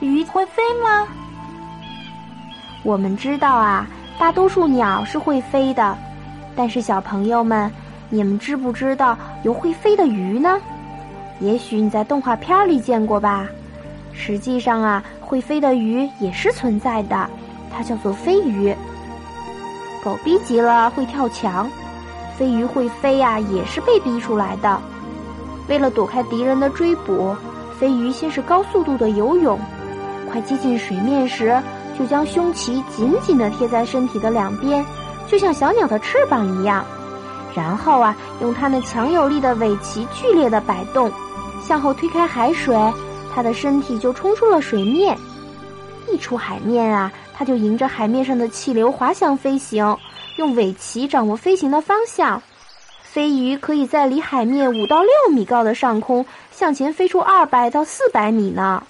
鱼会飞吗？我们知道啊，大多数鸟是会飞的，但是小朋友们，你们知不知道有会飞的鱼呢？也许你在动画片里见过吧。实际上啊，会飞的鱼也是存在的，它叫做飞鱼。狗逼急了会跳墙，飞鱼会飞呀，也是被逼出来的。为了躲开敌人的追捕，飞鱼先是高速度的游泳，快接近水面时，就将胸鳍紧紧地贴在身体的两边，就像小鸟的翅膀一样。然后啊，用它那强有力的尾鳍剧烈的摆动，向后推开海水，它的身体就冲出了水面。一出海面啊，它就迎着海面上的气流滑翔飞行，用尾鳍掌握飞行的方向。飞鱼可以在离海面五到六米高的上空向前飞出二百到四百米呢。